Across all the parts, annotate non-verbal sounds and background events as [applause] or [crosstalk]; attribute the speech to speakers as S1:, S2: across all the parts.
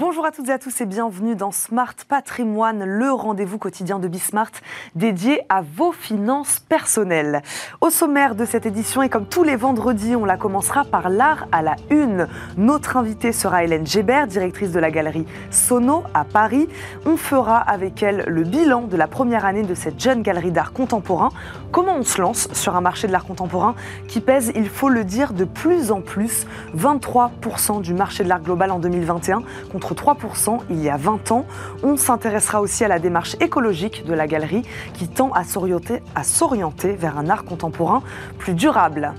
S1: Bonjour à toutes et à tous et bienvenue dans Smart Patrimoine, le rendez-vous quotidien de Bismart dédié à vos finances personnelles. Au sommaire de cette édition et comme tous les vendredis, on la commencera par l'art à la une. Notre invitée sera Hélène Gébert, directrice de la galerie Sono à Paris. On fera avec elle le bilan de la première année de cette jeune galerie d'art contemporain. Comment on se lance sur un marché de l'art contemporain qui pèse, il faut le dire, de plus en plus 23% du marché de l'art global en 2021 contre 3% il y a 20 ans. On s'intéressera aussi à la démarche écologique de la galerie qui tend à s'orienter vers un art contemporain plus durable.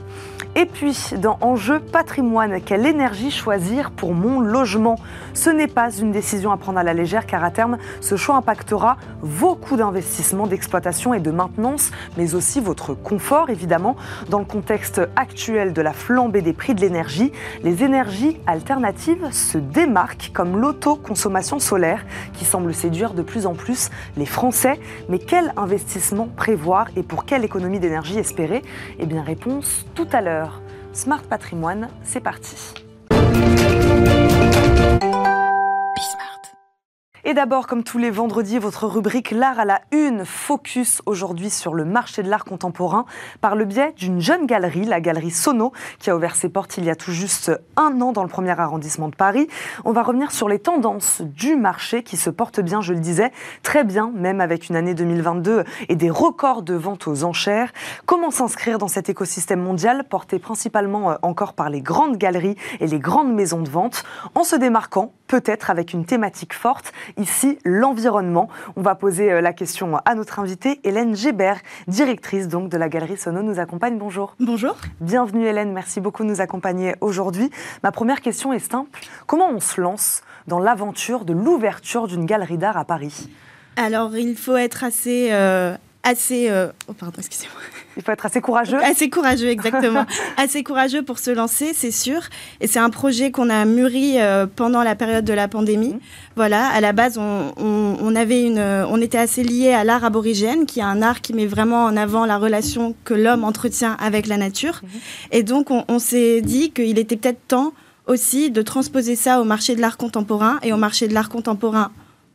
S1: Et puis, dans Enjeu patrimoine, quelle énergie choisir pour mon logement? Ce n'est pas une décision à prendre à la légère car à terme, ce choix impactera vos coûts d'investissement, d'exploitation et de maintenance, mais aussi votre confort évidemment. Dans le contexte actuel de la flambée des prix de l'énergie, les énergies alternatives se démarquent comme l'autoconsommation solaire qui semble séduire de plus en plus les Français. Mais quel investissement prévoir et pour quelle économie d'énergie espérer? Eh bien, réponse tout à l'heure. Smart Patrimoine, c'est parti. Et d'abord, comme tous les vendredis, votre rubrique L'art à la une focus aujourd'hui sur le marché de l'art contemporain par le biais d'une jeune galerie, la galerie Sono, qui a ouvert ses portes il y a tout juste un an dans le premier arrondissement de Paris. On va revenir sur les tendances du marché qui se porte bien, je le disais, très bien, même avec une année 2022 et des records de ventes aux enchères. Comment s'inscrire dans cet écosystème mondial porté principalement euh, encore par les grandes galeries et les grandes maisons de vente en se démarquant peut-être avec une thématique forte ici l'environnement. On va poser euh, la question à notre invitée, Hélène Gébert, directrice donc de la Galerie Sono, nous accompagne. Bonjour.
S2: Bonjour.
S1: Bienvenue Hélène, merci beaucoup de nous accompagner aujourd'hui. Ma première question est simple. Comment on se lance dans l'aventure de l'ouverture d'une galerie d'art à Paris?
S2: Alors, il faut être assez... Euh, assez euh, oh pardon, excusez-moi.
S1: Il faut être assez courageux.
S2: Assez courageux, exactement. [laughs] assez courageux pour se lancer, c'est sûr. Et c'est un projet qu'on a mûri euh, pendant la période de la pandémie. Mmh. Voilà, à la base, on, avait une, on était assez lié à l'art aborigène, qui est un art qui met vraiment en avant la relation que l'homme entretient avec la nature. Mmh. Et donc, on, s'est dit qu'il était peut-être temps aussi de transposer ça au marché de l'art contemporain et au marché de l'art contemporain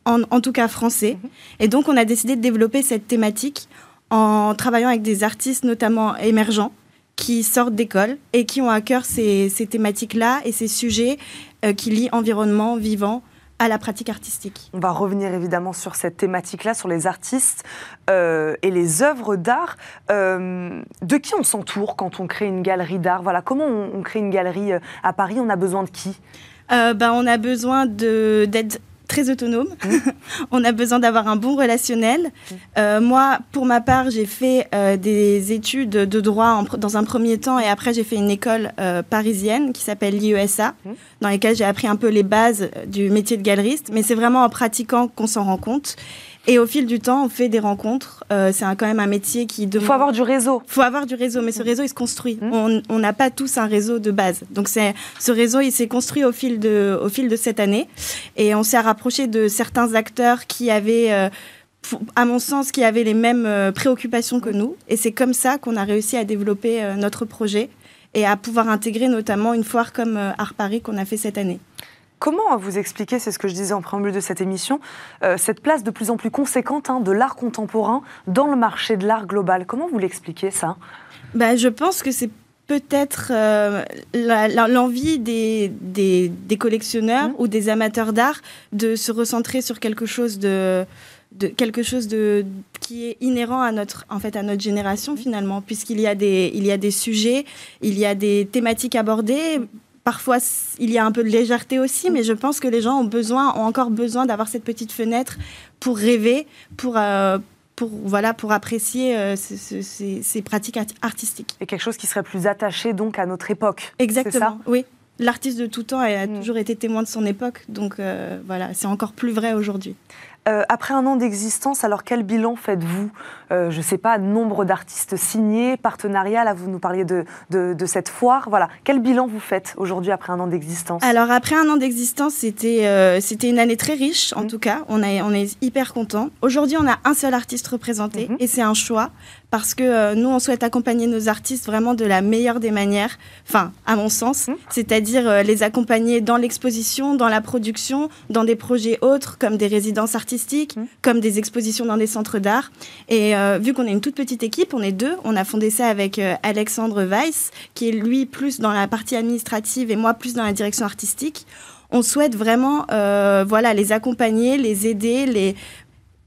S2: en, en, tout cas français. Mmh. Et donc, on a décidé de développer cette thématique en travaillant avec des artistes notamment émergents qui sortent d'école et qui ont à cœur ces, thématiques-là et ces sujets euh, qui lient environnement vivant à la pratique artistique.
S1: On va revenir évidemment sur cette thématique-là, sur les artistes euh, et les œuvres d'art. Euh, de qui on s'entoure quand on crée une galerie d'art? Voilà, comment on, crée une galerie à Paris? On a besoin de qui?
S2: Ben, on a besoin d'être très autonome. Mmh. [laughs] on a besoin d'avoir un bon relationnel. Mmh. Euh, moi, pour ma part, j'ai fait euh, des études de droit dans un premier temps et après j'ai fait une école euh, parisienne qui s'appelle l'IESA, mmh. dans laquelle j'ai appris un peu les bases du métier de galeriste. Mais c'est vraiment en pratiquant qu'on s'en rend compte. Et au fil du temps, on fait des rencontres. Euh, c'est quand même un métier qui
S1: Il faut avoir du réseau.
S2: Il faut avoir du réseau, mais ce réseau, il se construit. Mmh. On n'a pas tous un réseau de base. Donc ce réseau, il s'est construit au fil, de, au fil de cette année. Et on s'est rapproché de certains acteurs qui avaient... Euh, à mon sens, qui avaient les mêmes euh, préoccupations que nous. Et c'est comme ça qu'on a réussi à développer notre projet et à pouvoir intégrer notamment une foire comme Art Paris qu'on a fait cette année.
S1: Comment vous expliquer, c'est ce que je disais en préambule de cette émission, euh, cette place de plus en plus conséquente hein, de l'art contemporain dans le marché de l'art global? Comment vous l'expliquez ça?
S2: Bah, Je pense que c'est peut-être euh, l'envie des, des, collectionneurs mmh. ou des amateurs d'art de se recentrer sur quelque chose de, de quelque chose de qui est inhérent à notre en fait à notre génération finalement puisqu'il y a des il y a des sujets il y a des thématiques abordées Parfois, il y a un peu de légèreté aussi, mais je pense que les gens ont besoin, ont encore besoin d'avoir cette petite fenêtre pour rêver, pour, euh, pour, voilà, pour apprécier euh, ces, pratiques artistiques.
S1: Et quelque chose qui serait plus attaché donc à notre époque.
S2: Exactement, oui. L'artiste de tout temps a mm. toujours été témoin de son époque, donc euh, voilà, c'est encore plus vrai aujourd'hui.
S1: Euh, après un an d'existence, alors quel bilan faites-vous euh, Je ne sais pas, nombre d'artistes signés, partenariat, là vous nous parliez de, de, cette foire. Voilà, quel bilan vous faites aujourd'hui après un an d'existence?
S2: Alors après un an d'existence, c'était euh, c'était une année très riche en mmh. tout cas. On, a, on est hyper content. Aujourd'hui, on a un seul artiste représenté mmh. et c'est un choix parce que euh, nous, on souhaite accompagner nos artistes vraiment de la meilleure des manières, enfin, à mon sens, mmh. c'est-à-dire euh, les accompagner dans l'exposition, dans la production, dans des projets autres, comme des résidences artistiques, mmh. comme des expositions dans des centres d'art. Et euh, vu qu'on est une toute petite équipe, on est deux, on a fondé ça avec Alexandre Weiss, qui est lui plus dans la partie administrative et moi plus dans la direction artistique on souhaite vraiment voilà les accompagner, les aider, les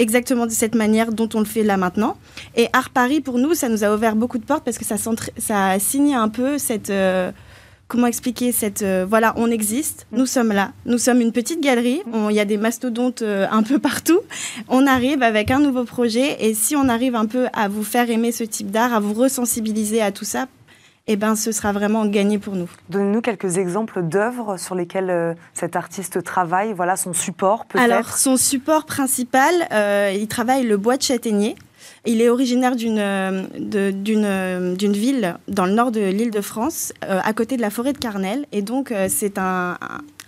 S2: exactement de cette manière dont on le fait là maintenant. Et Art Paris, pour nous, ça nous a ouvert beaucoup de portes parce que ça, ça a signé un peu cette... Euh, comment expliquer cette... Euh, voilà, on existe, nous sommes là. Nous sommes une petite galerie, il y a des mastodontes euh, un peu partout. On arrive avec un nouveau projet et si on arrive un peu à vous faire aimer ce type d'art, à vous resensibiliser à tout ça, eh ben, ce sera vraiment gagné pour nous.
S1: Donnez-nous quelques exemples d'œuvres sur lesquelles euh, cet artiste travaille, voilà son support peut-être
S2: Alors, son support principal, euh, il travaille le bois de châtaignier. Il est originaire d'une euh, ville dans le nord de l'île de France, à côté de la forêt de Carnel. Et donc, c'est un,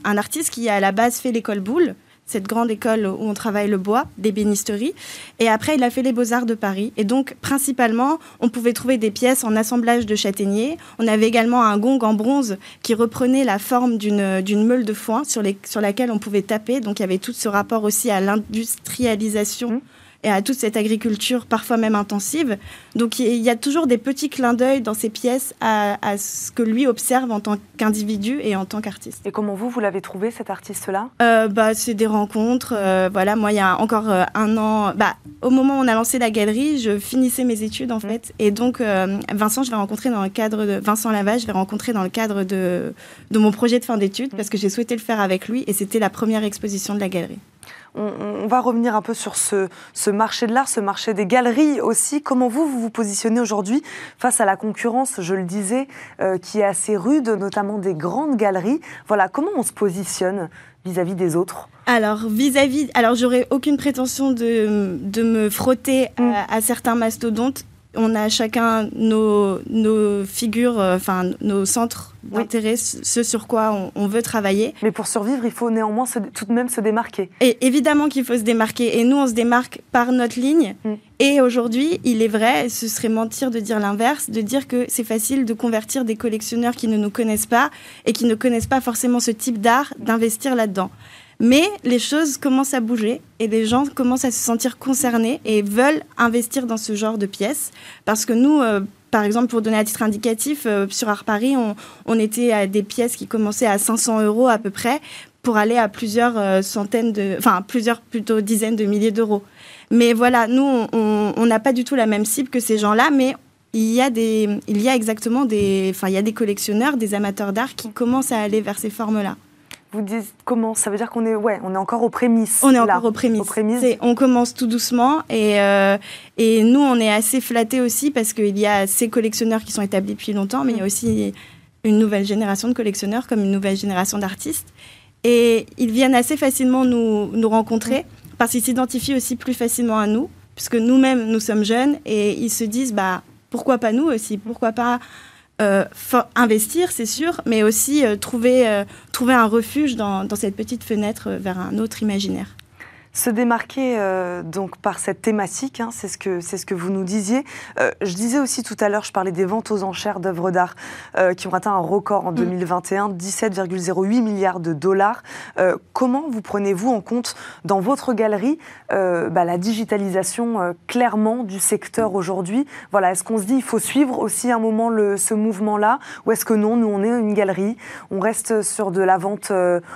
S2: un, artiste qui, à la base, fait l'école boule cette grande école où on travaille le bois, d'ébénisterie. Et après, il a fait les beaux-arts de Paris. Et donc, principalement, on pouvait trouver des pièces en assemblage de châtaigniers. On avait également un gong en bronze qui reprenait la forme d'une meule de foin sur, les, sur laquelle on pouvait taper. Donc, il y avait tout ce rapport aussi à l'industrialisation. Mmh et à toute cette agriculture parfois même intensive. Donc il y a toujours des petits clins d'œil dans ces pièces à, ce que lui observe en tant qu'individu et en tant qu'artiste.
S1: Et comment vous, vous l'avez trouvé cet artiste-là?
S2: Euh, bah, C'est des rencontres. Euh, voilà, moi il y a encore euh, un an, bah, au moment où on a lancé la galerie, je finissais mes études en mmh. fait. Et donc Vincent, je vais rencontrer dans le cadre de Vincent Lavage, je vais rencontrer dans le cadre de, de mon projet de fin d'études mmh. parce que j'ai souhaité le faire avec lui et c'était la première exposition de la galerie.
S1: On, va revenir un peu sur ce, marché de l'art, ce marché des galeries aussi. Comment vous, vous vous positionnez aujourd'hui face à la concurrence, je le disais, euh, qui est assez rude, notamment des grandes galeries? Voilà, comment on se positionne vis-à-vis des autres?
S2: Alors, vis-à-vis, alors j'aurais aucune prétention de, me frotter mm. à, certains mastodontes on a chacun nos, nos figures, euh, enfin nos centres d'intérêt, ce sur quoi on, veut travailler.
S1: Mais pour survivre, il faut néanmoins tout de même se démarquer.
S2: Et évidemment qu'il faut se démarquer. Et nous, on se démarque par notre ligne. Mm. Et aujourd'hui, il est vrai, ce serait mentir de dire l'inverse, de dire que c'est facile de convertir des collectionneurs qui ne nous connaissent pas et qui ne connaissent pas forcément ce type d'art, d'investir là-dedans. Mais les choses commencent à bouger et les gens commencent à se sentir concernés et veulent investir dans ce genre de pièces. Parce que nous, euh, par exemple, pour donner un titre indicatif, euh, sur Art Paris, on, était à des pièces qui commençaient à 500 euros à peu près pour aller à plusieurs euh, centaines de, enfin plusieurs plutôt dizaines de milliers d'euros. Mais voilà, nous, on n'a pas du tout la même cible que ces gens-là, mais il y a des, il y a exactement des, enfin il y a des collectionneurs, des amateurs d'art qui commencent à aller vers ces formes-là.
S1: Vous dites comment Ça veut dire qu'on est, ouais, on est encore aux prémices.
S2: On est encore aux prémices. on commence tout doucement et, euh, et nous, on est assez flattés aussi parce qu'il y a ces collectionneurs qui sont établis depuis longtemps, mais il y a aussi une nouvelle génération de collectionneurs comme une nouvelle génération d'artistes. Et ils viennent assez facilement nous, nous rencontrer parce qu'ils s'identifient aussi plus facilement à nous, puisque nous-mêmes, nous sommes jeunes et ils se disent, bah, pourquoi pas nous aussi? Pourquoi pas euh, investir, c'est sûr, mais aussi euh, trouver, euh, trouver un refuge dans, dans cette petite fenêtre vers un autre imaginaire.
S1: Se démarquer euh, donc par cette thématique, hein, c'est ce que c'est ce que vous nous disiez. Euh, je disais aussi tout à l'heure, je parlais des ventes aux enchères d'œuvres d'art euh, qui ont atteint un record en 2021, mm. 17,08 milliards de dollars. comment vous prenez-vous en compte dans votre galerie bah, la digitalisation clairement du secteur aujourd'hui? Voilà, est-ce qu'on se dit il faut suivre aussi un moment le, ce mouvement-là, ou est-ce que non, nous on est une galerie, on reste sur de la vente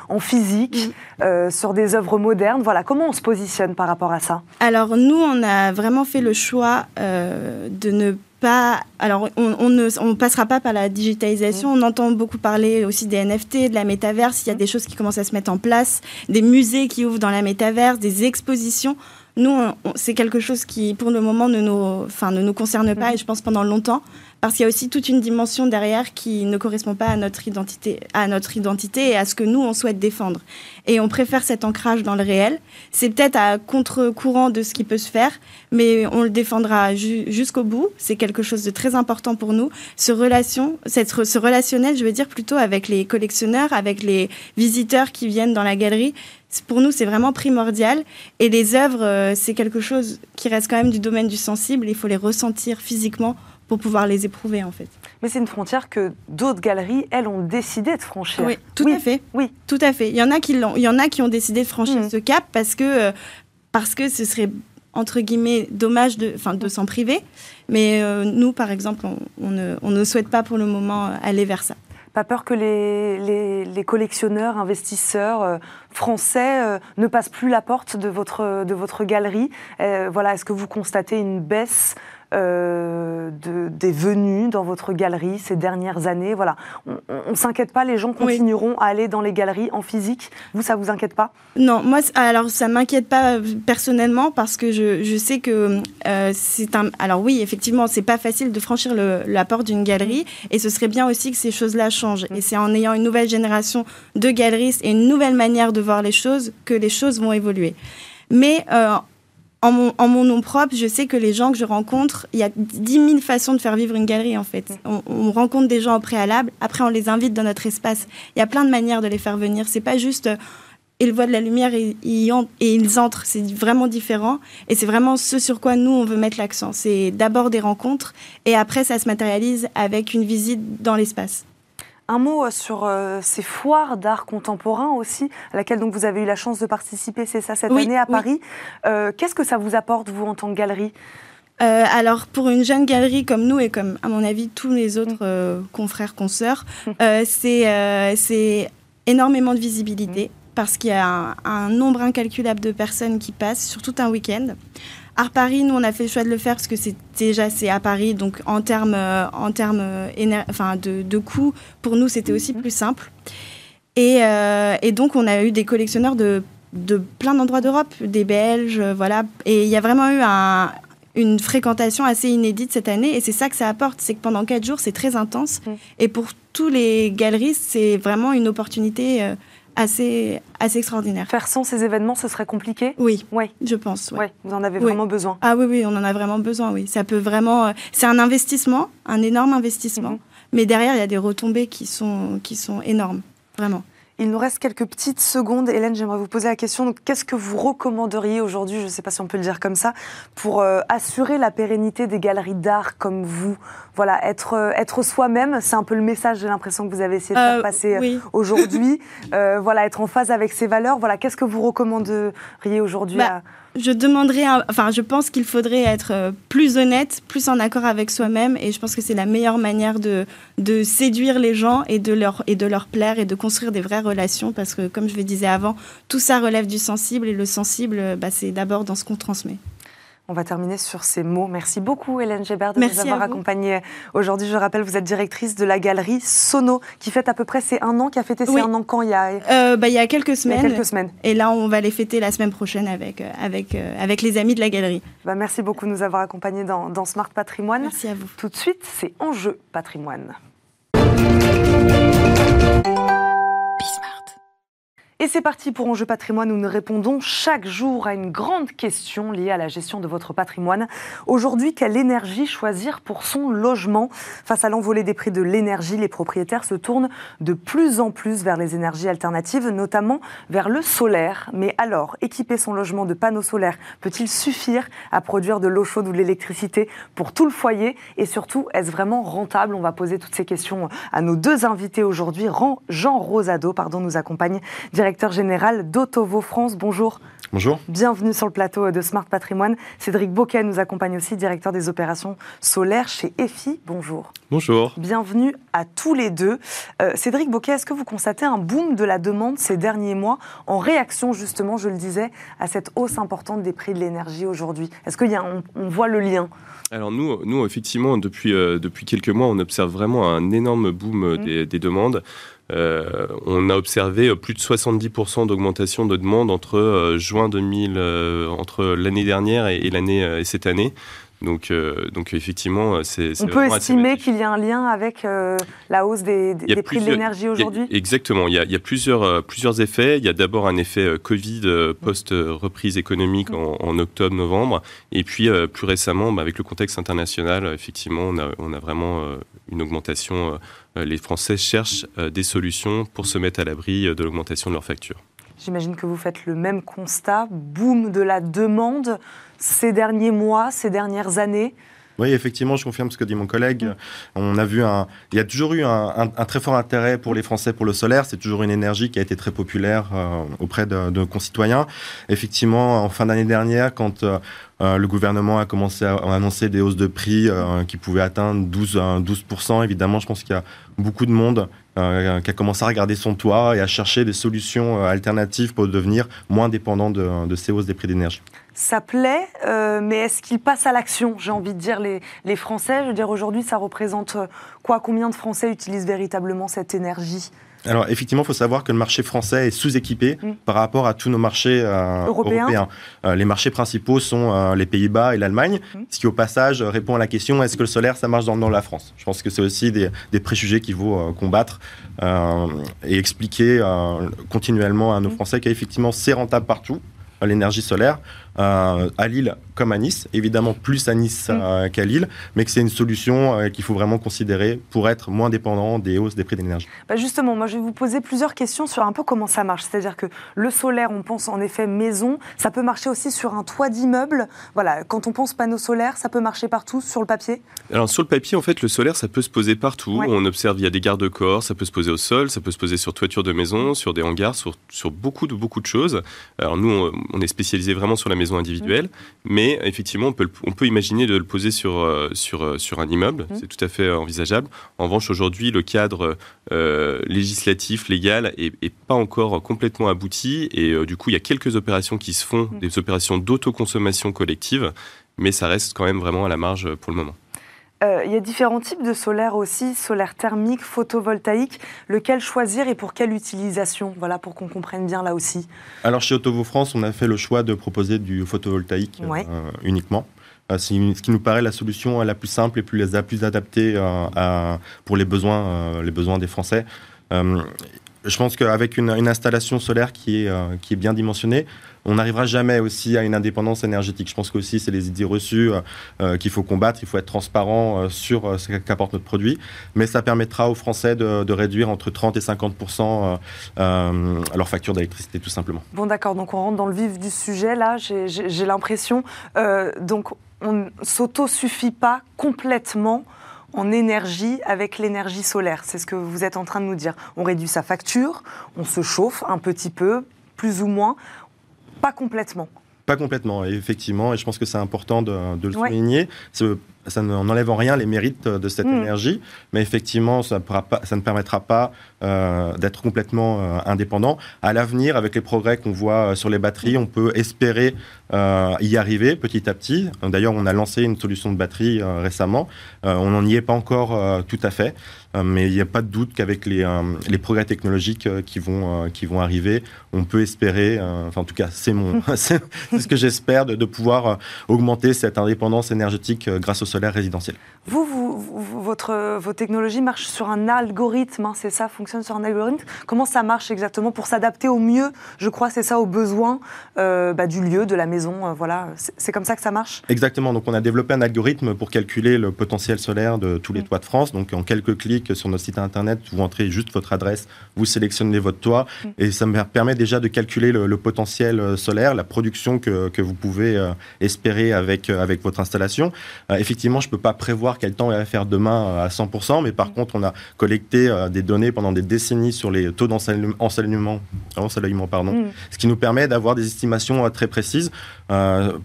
S1: en physique, mm. sur des œuvres modernes? Voilà, comment on se positionne par rapport à ça
S2: Alors nous, on a vraiment fait le choix euh, de ne pas. Alors, on, ne on passera pas par la digitalisation. On entend beaucoup parler aussi des NFT, de la métaverse. Il y a des choses qui commencent à se mettre en place, des musées qui ouvrent dans la métaverse, des expositions. Nous, c'est quelque chose qui, pour le moment, ne nous, enfin, ne nous concerne pas, mhm. et je pense pendant longtemps, parce qu'il y a aussi toute une dimension derrière qui ne correspond pas à notre identité, à notre identité et à ce que nous on souhaite défendre. Et on préfère cet ancrage dans le réel. C'est peut-être à contre-courant de ce qui peut se faire, mais on le défendra jusqu'au bout. C'est quelque chose de très important pour nous. Ce relation, cette, ce relationnel, je veux dire plutôt avec les collectionneurs, avec les visiteurs qui viennent dans la galerie. Pour nous, c'est vraiment primordial. Et les œuvres, euh, c'est quelque chose qui reste quand même du domaine du sensible. Il faut les ressentir physiquement pour pouvoir les éprouver en fait.
S1: Mais c'est une frontière que d'autres galeries, elles, ont décidé de franchir.
S2: Oui, tout à fait. Oui, tout à fait. Il y en a qui l'ont, il y en a qui ont décidé de franchir mmh. ce cap parce que euh, parce que ce serait entre guillemets dommage de, enfin, de s'en priver. Mais euh, nous, par exemple, on, ne, on, ne, souhaite pas pour le moment aller vers ça.
S1: Pas peur que les, collectionneurs, investisseurs euh, français ne passent plus la porte de votre, galerie. voilà, est-ce que vous constatez une baisse euh, de, des venues dans votre galerie ces dernières années Voilà, on ne s'inquiète pas, les gens continueront à aller dans les galeries en physique. Vous, ça vous inquiète pas?
S2: Non, moi, alors ça m'inquiète pas euh, personnellement parce que je, je sais que euh, c'est un. Alors oui, effectivement, c'est pas facile de franchir le, la porte d'une galerie et ce serait bien aussi que ces choses-là changent. Et c'est en ayant une nouvelle génération de galeristes et une nouvelle manière de voir les choses que les choses vont évoluer. Mais en mon, nom propre, je sais que les gens que je rencontre, il y a 10 000 façons de faire vivre une galerie en fait. On, rencontre des gens au préalable, après on les invite dans notre espace. Il y a plein de manières de les faire venir. C'est pas juste euh, ils voient de la lumière et, et ils entrent. C'est vraiment différent. Et c'est vraiment ce sur quoi nous, on veut mettre l'accent. C'est d'abord des rencontres et après, ça se matérialise avec une visite dans l'espace.
S1: Un mot euh, sur euh, ces foires d'art contemporain aussi, à laquelle donc vous avez eu la chance de participer, c'est ça, cette année à Paris. Euh, qu'est-ce que ça vous apporte, vous, en tant que galerie?
S2: Alors pour une jeune galerie comme nous et comme à mon avis tous les autres mm. confrères consoeurs, mm. c'est énormément de visibilité mm. parce qu'il y a un, un, nombre incalculable de personnes qui passent sur tout un week-end. Art Paris, nous, on a fait le choix de le faire parce que c'est déjà c'est à Paris, donc en termes euh, en termes euh, enfin de, de coûts, pour nous, c'était aussi mhm. plus simple. Et, euh, et, donc, on a eu des collectionneurs de, de plein d'endroits d'Europe, des Belges, voilà. Et il y a vraiment eu un, une fréquentation assez inédite cette année. Et c'est ça que ça apporte, c'est que pendant quatre jours, c'est très intense. Mhm. Et pour tous les galeristes, c'est vraiment une opportunité assez, assez extraordinaire.
S1: Faire sans ces événements, ce serait compliqué?
S2: Oui, ouais. je pense.
S1: Ouais. vous en avez vraiment besoin
S2: Ah oui, oui, on en a vraiment besoin, oui. Ça peut vraiment... Euh, c'est un investissement, un énorme investissement. Mhm. Mais derrière, il y a des retombées qui sont, qui sont énormes, vraiment.
S1: Il nous reste quelques petites secondes. Hélène, j'aimerais vous poser la question. Qu'est-ce que vous recommanderiez aujourd'hui, je ne sais pas si on peut le dire comme ça, pour euh, assurer la pérennité des galeries d'art comme vous? Voilà, être, euh, être soi-même, c'est un peu le message, j'ai l'impression que vous avez essayé de faire euh, passer [laughs] aujourd'hui. voilà, être en phase avec ses valeurs. Voilà, qu'est-ce que vous recommanderiez aujourd'hui
S2: bah, je demanderais, enfin, je pense qu'il faudrait être euh, plus honnête, plus en accord avec soi-même, et je pense que c'est la meilleure manière de, séduire les gens et de, leur, plaire et de construire des vraies relations, parce que, comme je le disais avant, tout ça relève du sensible, et le sensible, bah, c'est d'abord dans ce qu'on transmet.
S1: On va terminer sur ces mots. Merci beaucoup Hélène Gébert de nous avoir accompagnés aujourd'hui. Je rappelle, vous êtes directrice de la galerie Sono, qui fête à peu près ses un an, qui a fêté ses un an quand il y a...
S2: Euh, bah, il y a quelques semaines.
S1: Il y a quelques semaines.
S2: Et là, on va les fêter la semaine prochaine avec, euh, avec, euh, avec les amis de la galerie.
S1: Bah, merci beaucoup de nous avoir accompagnés dans, dans Smart Patrimoine.
S2: Merci à vous.
S1: Tout de suite, c'est Enjeu Patrimoine. Et c'est parti pour Enjeu patrimoine où nous répondons chaque jour à une grande question liée à la gestion de votre patrimoine. Aujourd'hui, quelle énergie choisir pour son logement? Face à l'envolée des prix de l'énergie, les propriétaires se tournent de plus en plus vers les énergies alternatives, notamment vers le solaire. Mais alors, équiper son logement de panneaux solaires peut-il suffire à produire de l'eau chaude ou de l'électricité pour tout le foyer? Et surtout, est-ce vraiment rentable? On va poser toutes ces questions à nos deux invités aujourd'hui. Jean Rosado, pardon, nous accompagne directeur général d'Autovo France. Bonjour.
S3: Bonjour.
S1: Bienvenue sur le plateau de Smart Patrimoine. Cédric Boquet nous accompagne aussi, directeur des opérations solaires chez EFI. Bonjour.
S3: Bonjour.
S1: Bienvenue à tous les deux. Euh, Cédric Boquet, est-ce que vous constatez un boom de la demande ces derniers mois en réaction justement, je le disais, à cette hausse importante des prix de l'énergie aujourd'hui? Est-ce qu'on on voit le lien?
S3: Alors nous, nous effectivement, depuis, euh, depuis quelques mois, on observe vraiment un énorme boom mmh. des, des, demandes. On a observé plus de 70% d'augmentation de demande entre juin 2000, entre l'année dernière et, l'année et cette année. Donc, euh, donc effectivement, c'est.
S1: On peut estimer qu'il y a un lien avec euh, la hausse des, des prix de l'énergie aujourd'hui?
S3: Exactement. Il y a, il y a plusieurs, euh, plusieurs effets. Il y a d'abord un effet Covid post-reprise économique en, octobre-novembre. Et puis, plus récemment, bah, avec le contexte international, effectivement, on a, on a vraiment une augmentation. les Français cherchent des solutions pour se mettre à l'abri de l'augmentation de leurs factures.
S1: J'imagine que vous faites le même constat, boom de la demande ces derniers mois, ces dernières années
S4: oui, effectivement, je confirme ce que dit mon collègue. On a vu un, il y a toujours eu un, très fort intérêt pour les Français pour le solaire. C'est toujours une énergie qui a été très populaire euh, auprès de, concitoyens. Effectivement, en fin d'année dernière, quand euh, euh, le gouvernement a commencé à, annoncer des hausses de prix qui pouvaient atteindre 12, 12%, évidemment, je pense qu'il y a beaucoup de monde qui a commencé à regarder son toit et à chercher des solutions alternatives pour devenir moins dépendant de, ces hausses des prix d'énergie.
S1: Ça plaît, euh, mais est-ce qu'ils passent à l'action J'ai envie de dire les, les, Français? Je veux dire, aujourd'hui, ça représente euh, quoi? Combien de Français utilisent véritablement cette énergie?
S4: Alors effectivement, il faut savoir que le marché français est sous-équipé mm. par rapport à tous nos marchés euh, européens. les marchés principaux sont les Pays-Bas et l'Allemagne, mm. ce qui au passage répond à la question est-ce que le solaire ça marche dans, dans la France? Je pense que c'est aussi des, des, préjugés qu'il faut combattre et expliquer continuellement à nos mm. Français qu'effectivement c'est rentable partout l'énergie solaire euh, à Lille comme à Nice, évidemment plus à Nice mm. euh, qu'à Lille, mais que c'est une solution euh, qu'il faut vraiment considérer pour être moins dépendant des hausses des prix d'énergie.
S1: Bah justement, moi je vais vous poser plusieurs questions sur un peu comment ça marche. C'est-à-dire que le solaire, on pense en effet maison, ça peut marcher aussi sur un toit d'immeuble. Voilà, quand on pense panneau solaire, ça peut marcher partout sur le papier?
S3: Alors sur le papier, en fait, le solaire, ça peut se poser partout. On observe, il y a des garde-corps, ça peut se poser au sol, ça peut se poser sur toiture de maison, sur des hangars, sur, sur beaucoup, de, beaucoup de choses. Alors nous, on, on est spécialisé vraiment sur la maison individuelle, mais effectivement, on peut, on peut imaginer de le poser sur, euh, sur, euh, sur un immeuble, c'est tout à fait envisageable. En revanche, aujourd'hui, le cadre euh, législatif, légal, est, pas encore complètement abouti, et du coup, il y a quelques opérations qui se font, des opérations d'autoconsommation collective, mais ça reste quand même vraiment à la marge pour le moment.
S1: Euh, il y a différents types de solaire aussi, solaire thermique, photovoltaïque. Lequel choisir et pour quelle utilisation? Voilà, pour qu'on comprenne bien là aussi.
S4: Alors chez Autovo France, on a fait le choix de proposer du photovoltaïque euh, uniquement. Euh, c'est ce qui nous paraît la solution la plus simple et plus, la plus adaptée pour les besoins, les besoins des Français. Je pense qu'avec une, installation solaire qui est, qui est bien dimensionnée, on n'arrivera jamais aussi à une indépendance énergétique. Je pense qu'aussi, c'est les idées reçues euh, euh, qu'il faut combattre. Il faut être transparent euh, sur ce qu'apporte notre produit. Mais ça permettra aux Français de, réduire entre 30 et 50% leur facture d'électricité, tout simplement.
S1: Bon, d'accord. Donc, on rentre dans le vif du sujet, là, j'ai l'impression. donc, on ne s'auto-suffit pas complètement en énergie avec l'énergie solaire. C'est ce que vous êtes en train de nous dire. On réduit sa facture, on se chauffe un petit peu, plus ou moins. Pas complètement.
S4: Pas complètement, effectivement, et je pense que c'est important de, le souligner. Ça n'enlève en rien les mérites de cette hmm. énergie, mais effectivement, ça, ça ne permettra pas euh, d'être complètement euh, indépendant. À l'avenir, avec les progrès qu'on voit euh, sur les batteries, on peut espérer y arriver petit à petit. D'ailleurs, on a lancé une solution de batterie récemment. on n'en y est pas encore tout à fait. Euh, mais il n'y a pas de doute qu'avec les, euh, les, progrès technologiques euh, qui, vont, qui vont arriver, on peut espérer, enfin en tout cas c'est mon, [laughs] c'est ce que j'espère, de, de, pouvoir augmenter cette indépendance énergétique grâce au solaire résidentiel.
S1: Vous, vous, votre, vos technologies marchent sur un algorithme, hein, c'est ça, fonctionne sur un algorithme. Comment ça marche exactement pour s'adapter au mieux, je crois, c'est ça, aux besoins bah, du lieu, de la maison, voilà. C'est comme ça que ça marche?
S4: Exactement. Donc on a développé un algorithme pour calculer le potentiel solaire de tous les mm. toits de France. Donc en quelques clics sur notre site internet, vous rentrez juste votre adresse, vous sélectionnez votre toit, mm. et ça me permet déjà de calculer le, potentiel euh, solaire, la production que, que vous pouvez euh, espérer avec, euh, avec votre installation. effectivement, je ne peux pas prévoir quel temps il va faire demain à 100%, mais par contre, on a collecté des données pendant des décennies sur les taux d'ensoleillement, pardon, mm. ce qui nous permet d'avoir des estimations très précises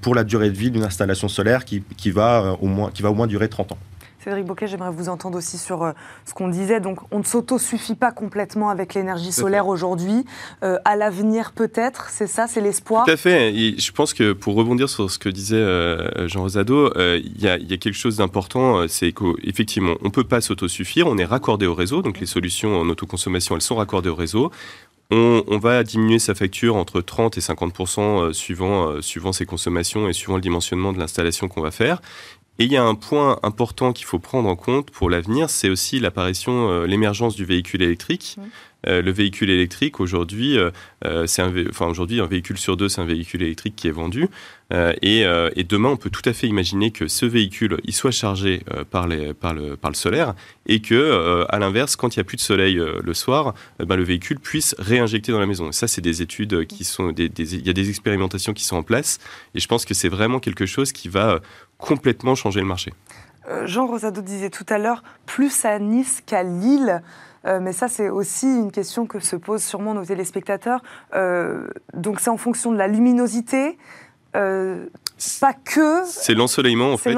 S4: pour la durée de vie d'une installation solaire qui, qui, va, au moins, qui va au moins durer 30 ans.
S1: Cédric Boquet, j'aimerais vous entendre aussi sur euh, ce qu'on disait. Donc, on ne s'auto-suffit pas complètement avec l'énergie solaire aujourd'hui. Euh, à l'avenir, peut-être, c'est ça, c'est l'espoir?
S3: Tout à fait. Et je pense que pour rebondir sur ce que disait euh, Jean Rosado, il y, a quelque chose d'important, c'est qu'effectivement, on ne peut pas s'auto-suffire, on est raccordé au réseau, donc les solutions en autoconsommation, elles sont raccordées au réseau. On, on, va diminuer sa facture entre 30 et 50 suivant, suivant ses consommations et suivant le dimensionnement de l'installation qu'on va faire. Et il y a un point important qu'il faut prendre en compte pour l'avenir, c'est aussi l'apparition, euh, l'émergence du véhicule électrique. Euh, le véhicule électrique aujourd'hui, euh, c'est un, enfin aujourd'hui un véhicule sur deux, c'est un véhicule électrique qui est vendu. Et, et, demain, on peut tout à fait imaginer que ce véhicule, il soit chargé par, les, par, le, par le solaire et que, à l'inverse, quand il n'y a plus de soleil le soir, ben, le véhicule puisse réinjecter dans la maison. Et ça, c'est des études qui sont, des, il y a des expérimentations qui sont en place. Et je pense que c'est vraiment quelque chose qui va complètement changer le marché.
S1: Euh, Jean Rosado disait tout à l'heure, plus à Nice qu'à Lille. Euh, mais ça, c'est aussi une question que se posent sûrement nos téléspectateurs. Euh, donc, c'est en fonction de la luminosité, pas que.
S3: C'est l'ensoleillement, en fait.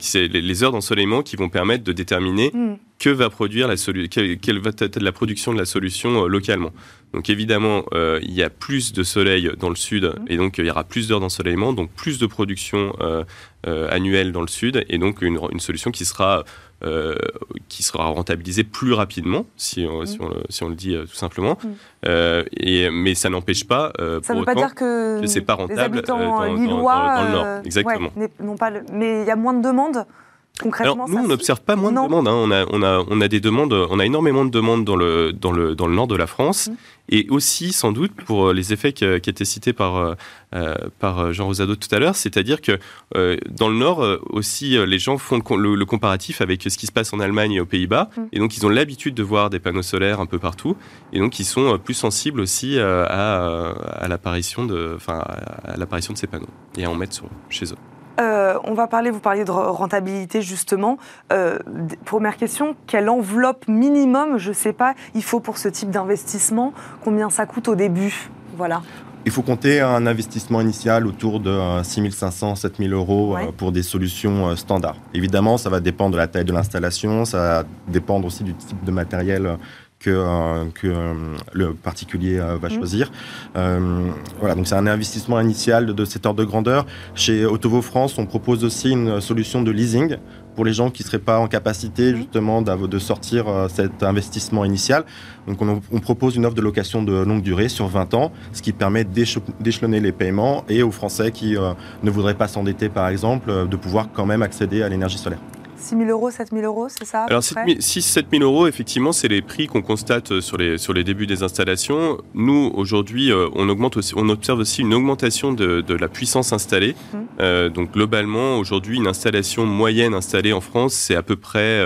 S3: C'est les heures d'ensoleillement qui vont permettre de déterminer hmm. que va produire la quelle, quelle, va être la production de la solution localement. Donc évidemment, euh, il y a plus de soleil dans le sud mhm. et donc il y aura plus d'heures d'ensoleillement, donc plus de production euh, euh, annuelle dans le sud et donc une, solution qui sera, qui sera rentabilisée plus rapidement, si on, mhm. si on, le, dit tout simplement. Mhm. et, mais ça n'empêche pas
S1: ça ne veut pas dire que,
S3: c'est pas rentable
S1: dans,
S3: dans,
S1: le
S3: nord. Exactement.
S1: non pas mais il y a moins de demandes Concrètement,
S3: Alors, nous, on n'observe pas moins de demandes. Hein. On, a, on, a, on a des demandes, on a énormément de demandes dans le, dans le, dans le nord de la France et aussi sans doute pour euh, les effets qui, étaient cités par, euh, euh, par Jean Rosado tout à l'heure, c'est-à-dire que dans le Nord aussi les gens font le, comparatif avec ce qui se passe en Allemagne et aux Pays-Bas, mm. et donc ils ont l'habitude de voir des panneaux solaires un peu partout, et donc ils sont plus sensibles aussi à, à l'apparition de, enfin, à l'apparition de ces panneaux et à en mettre sur, chez eux.
S1: Euh, on va parler, vous parliez de rentabilité justement. Euh, première question, quelle enveloppe minimum, je ne sais pas, il faut pour ce type d'investissement? Combien ça coûte au début? Voilà.
S4: Il faut compter un investissement initial autour de 6500, 7000 euros euh, pour des solutions standards. Évidemment, ça va dépendre de la taille de l'installation, ça va dépendre aussi du type de matériel que, euh, que euh, le particulier euh, va mmh. choisir. voilà, donc c'est un investissement initial de, cet ordre de grandeur. Chez Autovo France, on propose aussi une solution de leasing pour les gens qui ne seraient pas en capacité mmh. justement de sortir cet investissement initial. Donc on, on, propose une offre de location de longue durée sur 20 ans, ce qui permet d'échelonner les paiements et aux Français qui ne voudraient pas s'endetter par exemple, de pouvoir quand même accéder à l'énergie solaire.
S1: 6 000 euros, 7 000 euros, c'est ça
S3: Alors 6 7 000 euros, effectivement, c'est les prix qu'on constate euh, sur les, sur les débuts des installations. Nous, aujourd'hui, euh, on, augmente aussi, on observe aussi une augmentation de, de la puissance installée. Hum. Euh, donc globalement, aujourd'hui, une installation moyenne installée en France, c'est à peu près...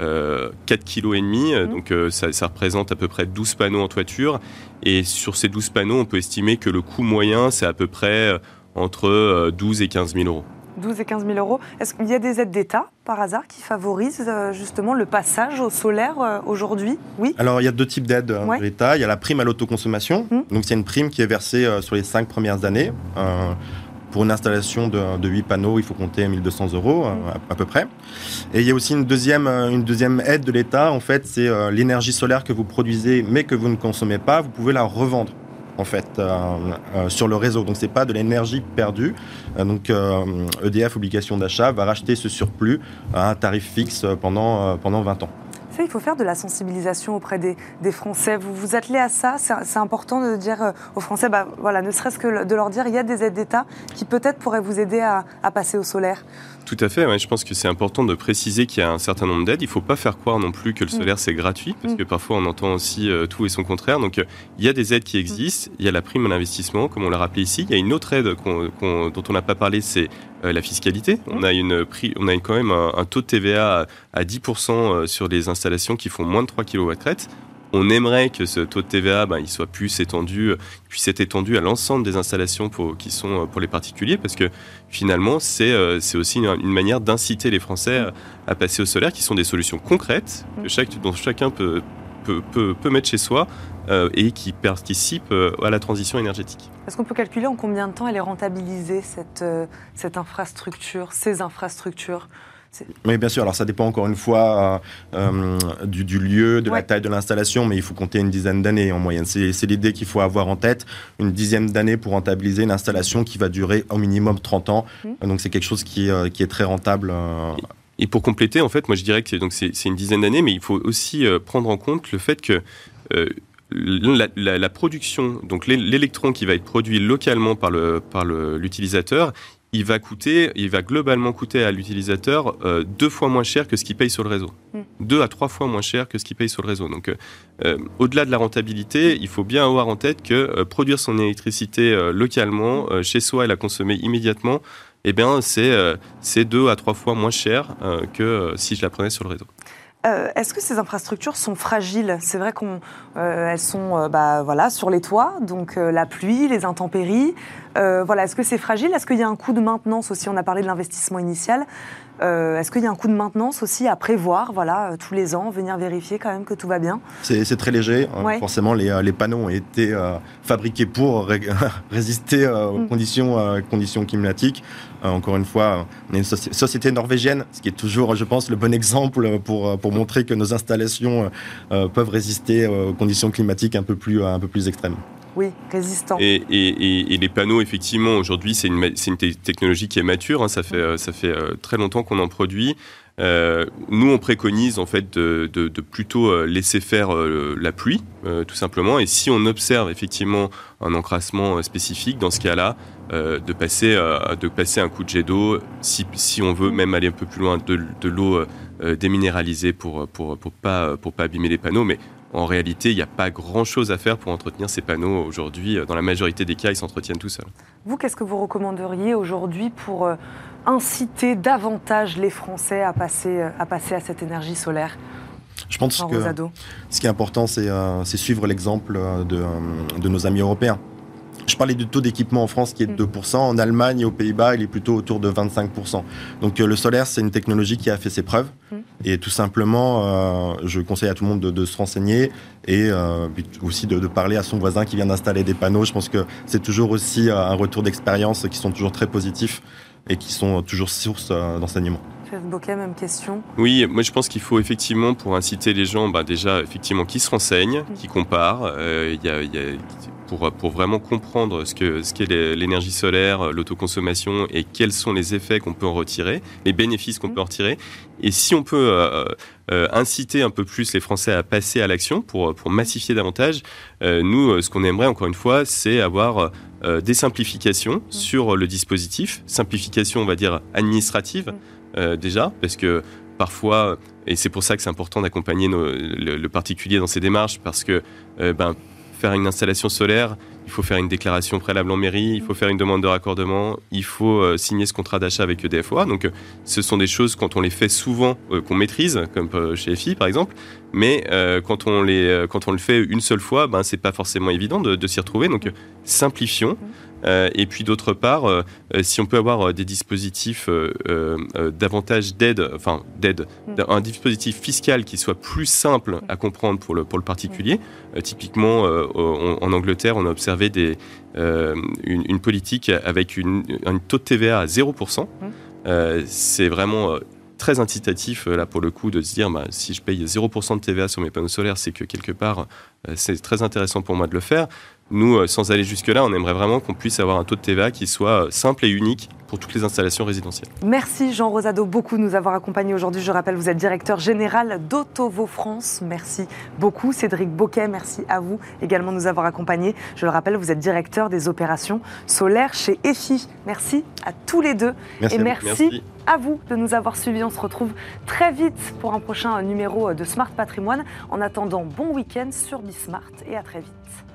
S3: Euh, 4 kg et demi, hum. donc ça, ça, représente à peu près 12 panneaux en toiture. Et sur ces 12 panneaux, on peut estimer que le coût moyen, c'est à peu près entre 12 et 15 000 euros.
S1: 12 et 15 000 euros. Est-ce qu'il y a des aides d'État, par hasard, qui favorisent euh, justement le passage au solaire euh, aujourd'hui? Oui.
S4: Alors, il y a deux types d'aides euh, d'État. Il y a la prime à l'autoconsommation. Hum. Donc, c'est une prime qui est versée sur les cinq premières années. pour une installation de, 8 panneaux, il faut compter 1200 euros hum. à, peu près. Et il y a aussi une deuxième, une deuxième aide de l'État. En fait, c'est l'énergie solaire que vous produisez mais que vous ne consommez pas. Vous pouvez la revendre en fait euh, euh, sur le réseau. Donc c'est pas de l'énergie perdue. Euh, donc EDF e obligation d'achat va racheter ce surplus à un tarif fixe pendant pendant 20 ans.
S1: Ça, il faut faire de la sensibilisation auprès des, Français. Vous vous attelez à ça? C'est important de dire aux Français, bah, voilà, ne serait-ce que de leur dire, il y a des aides d'État qui peut-être pourraient vous aider à, à passer au solaire.
S3: Tout à fait, je pense que c'est important de préciser qu'il y a un certain nombre d'aides. Il ne faut pas faire croire non plus que le mm. solaire c'est gratuit, parce mm. que parfois on entend aussi euh, tout et son contraire. Donc euh, il y a des aides qui existent, il y a la prime à l'investissement, comme on l'a rappelé ici. Il y a une autre aide dont on n'a pas parlé, c'est euh, la fiscalité. Mm. On a, une, on a quand même un, taux de TVA à, à 10% sur les installations qui font moins de 3 kW crête. On aimerait que ce taux de TVA ben, il soit plus étendu, puisse être étendu à l'ensemble des installations pour, qui sont euh, pour les particuliers, parce que finalement, c'est euh, aussi une, manière d'inciter les Français à, passer au solaire, qui sont des solutions concrètes, que chaque, dont chacun peut, peut, peut, mettre chez soi euh, et qui participent à la transition énergétique.
S1: Est-ce qu'on peut calculer en combien de temps elle est rentabilisée, cette, cette infrastructure, ces infrastructures?
S4: Oui, bien sûr. Alors ça dépend encore une fois euh, du, lieu, de la taille de l'installation, mais il faut compter une dizaine d'années en moyenne. C'est l'idée qu'il faut avoir en tête, une dizaine d'années pour rentabiliser une installation qui va durer au minimum 30 ans. Mmh. Donc c'est quelque chose qui, qui, est très rentable.
S3: Et pour compléter, en fait, moi je dirais que c'est une dizaine d'années, mais il faut aussi prendre en compte le fait que la, production, donc l'électron qui va être produit localement par l'utilisateur, par il va coûter, il va globalement coûter à l'utilisateur euh, deux fois moins cher que ce qu'il paye sur le réseau. Hmm. Deux à trois fois moins cher que ce qu'il paye sur le réseau. Donc, euh, euh, au-delà de la rentabilité, il faut bien avoir en tête que produire son électricité localement, chez soi et la consommer immédiatement, eh bien, c'est deux à trois fois moins cher que si je la prenais sur le réseau.
S1: Euh, est-ce que ces infrastructures sont fragiles? C'est vrai qu'elles euh, sont euh, bah, voilà, sur les toits, donc la pluie, les intempéries. voilà, Est-ce que c'est fragile? Est-ce qu'il y a un coût de maintenance aussi? On a parlé de l'investissement initial. Est-ce qu'il y a un coût de maintenance aussi à prévoir, voilà, tous les ans, venir vérifier quand même que tout va bien
S4: C'est très léger. Hein. Forcément, les, les, panneaux ont été fabriqués pour [laughs] résister aux mm. conditions, conditions climatiques. Encore une fois, on est une société norvégienne, ce qui est toujours, je pense, le bon exemple pour, pour montrer que nos installations euh, peuvent résister aux conditions climatiques un peu plus, un peu plus extrêmes.
S1: Oui, résistant.
S3: Et, et, les panneaux, effectivement, aujourd'hui, c'est une, une, technologie qui est mature. Hein. ça fait, euh, ça fait euh, très longtemps qu'on en produit. nous, on préconise en fait de, de, plutôt laisser faire la pluie, tout simplement. Et si on observe effectivement un encrassement spécifique, dans ce cas-là, de passer de passer un coup de jet d'eau, si, si, on veut même aller un peu plus loin, de, de l'eau euh, déminéraliser pour, pour, pour, pas, pour pas abîmer les panneaux. Mais en réalité, il n'y a pas grand-chose à faire pour entretenir ces panneaux aujourd'hui. Dans la majorité des cas, ils s'entretiennent tout seuls.
S1: Vous, qu'est-ce que vous recommanderiez aujourd'hui pour euh, inciter davantage les Français à passer, euh, à passer à cette énergie solaire
S4: je pense que ce qui est important, c'est suivre l'exemple de, de, nos amis européens. Je parlais du taux d'équipement en France qui est de 2%. Mm. En Allemagne et aux Pays-Bas, il est plutôt autour de 25%. Donc euh, le solaire, c'est une technologie qui a fait ses preuves. Mm. Et tout simplement, euh, je conseille à tout le monde de, se renseigner et euh, aussi de, parler à son voisin qui vient d'installer des panneaux. Je pense que c'est toujours aussi un retour d'expérience qui sont toujours très positifs et qui sont toujours source d'enseignement.
S1: Bocquet, même question.
S3: Oui, moi je pense qu'il faut effectivement, pour inciter les gens, bah, déjà effectivement qui se renseignent, mm. qui comparent. Il y, a, y a pour, vraiment comprendre ce qu'est ce l'énergie solaire, l'autoconsommation et quels sont les effets qu'on peut en retirer, les bénéfices qu'on mmh. peut en retirer. Et si on peut euh, euh, inciter un peu plus les Français à passer à l'action pour, pour massifier davantage, euh, nous, ce qu'on aimerait encore une fois, c'est avoir des simplifications mmh. sur le dispositif, simplification, on va dire, administrative mmh. déjà, parce que parfois, et c'est pour ça que c'est important d'accompagner le, le, particulier dans ces démarches, parce que ben, faire une installation solaire, il faut faire une déclaration préalable en mairie, il faut faire une demande de raccordement, il faut euh, signer ce contrat d'achat avec EDFOA. Donc, euh, ce sont des choses, quand on les fait souvent, euh, qu'on maîtrise, comme chez FI par exemple. Mais quand, on les, quand on le fait une seule fois, ben, c'est pas forcément évident de, de s'y retrouver. Donc, simplifions. Euh, et puis d'autre part, euh, euh, si on peut avoir des dispositifs davantage d'aide, enfin d'aide, mm. un dispositif fiscal qui soit plus simple à comprendre pour le, pour le particulier. typiquement, en Angleterre, on a observé des, une, politique avec une, un taux de TVA à 0%. Mm. C'est vraiment très incitatif là pour le coup de se dire bah, si je paye 0% de TVA sur mes panneaux solaires, c'est que quelque part c'est très intéressant pour moi de le faire. Nous, euh, sans aller jusque-là, on aimerait vraiment qu'on puisse avoir un taux de TVA qui soit euh, simple et unique pour toutes les installations résidentielles.
S1: Merci Jean Rosado beaucoup de nous avoir accompagnés aujourd'hui. Je rappelle, vous êtes directeur général d'Autovo France. Merci beaucoup. Cédric Boquet, merci à vous également de nous avoir accompagnés. Je le rappelle, vous êtes directeur des opérations solaires chez EFI. Merci à tous les deux.
S4: Merci
S1: et merci, à vous de nous avoir suivis. On se retrouve très vite pour un prochain numéro de Smart Patrimoine. En attendant, bon week-end sur Bismart et à très vite.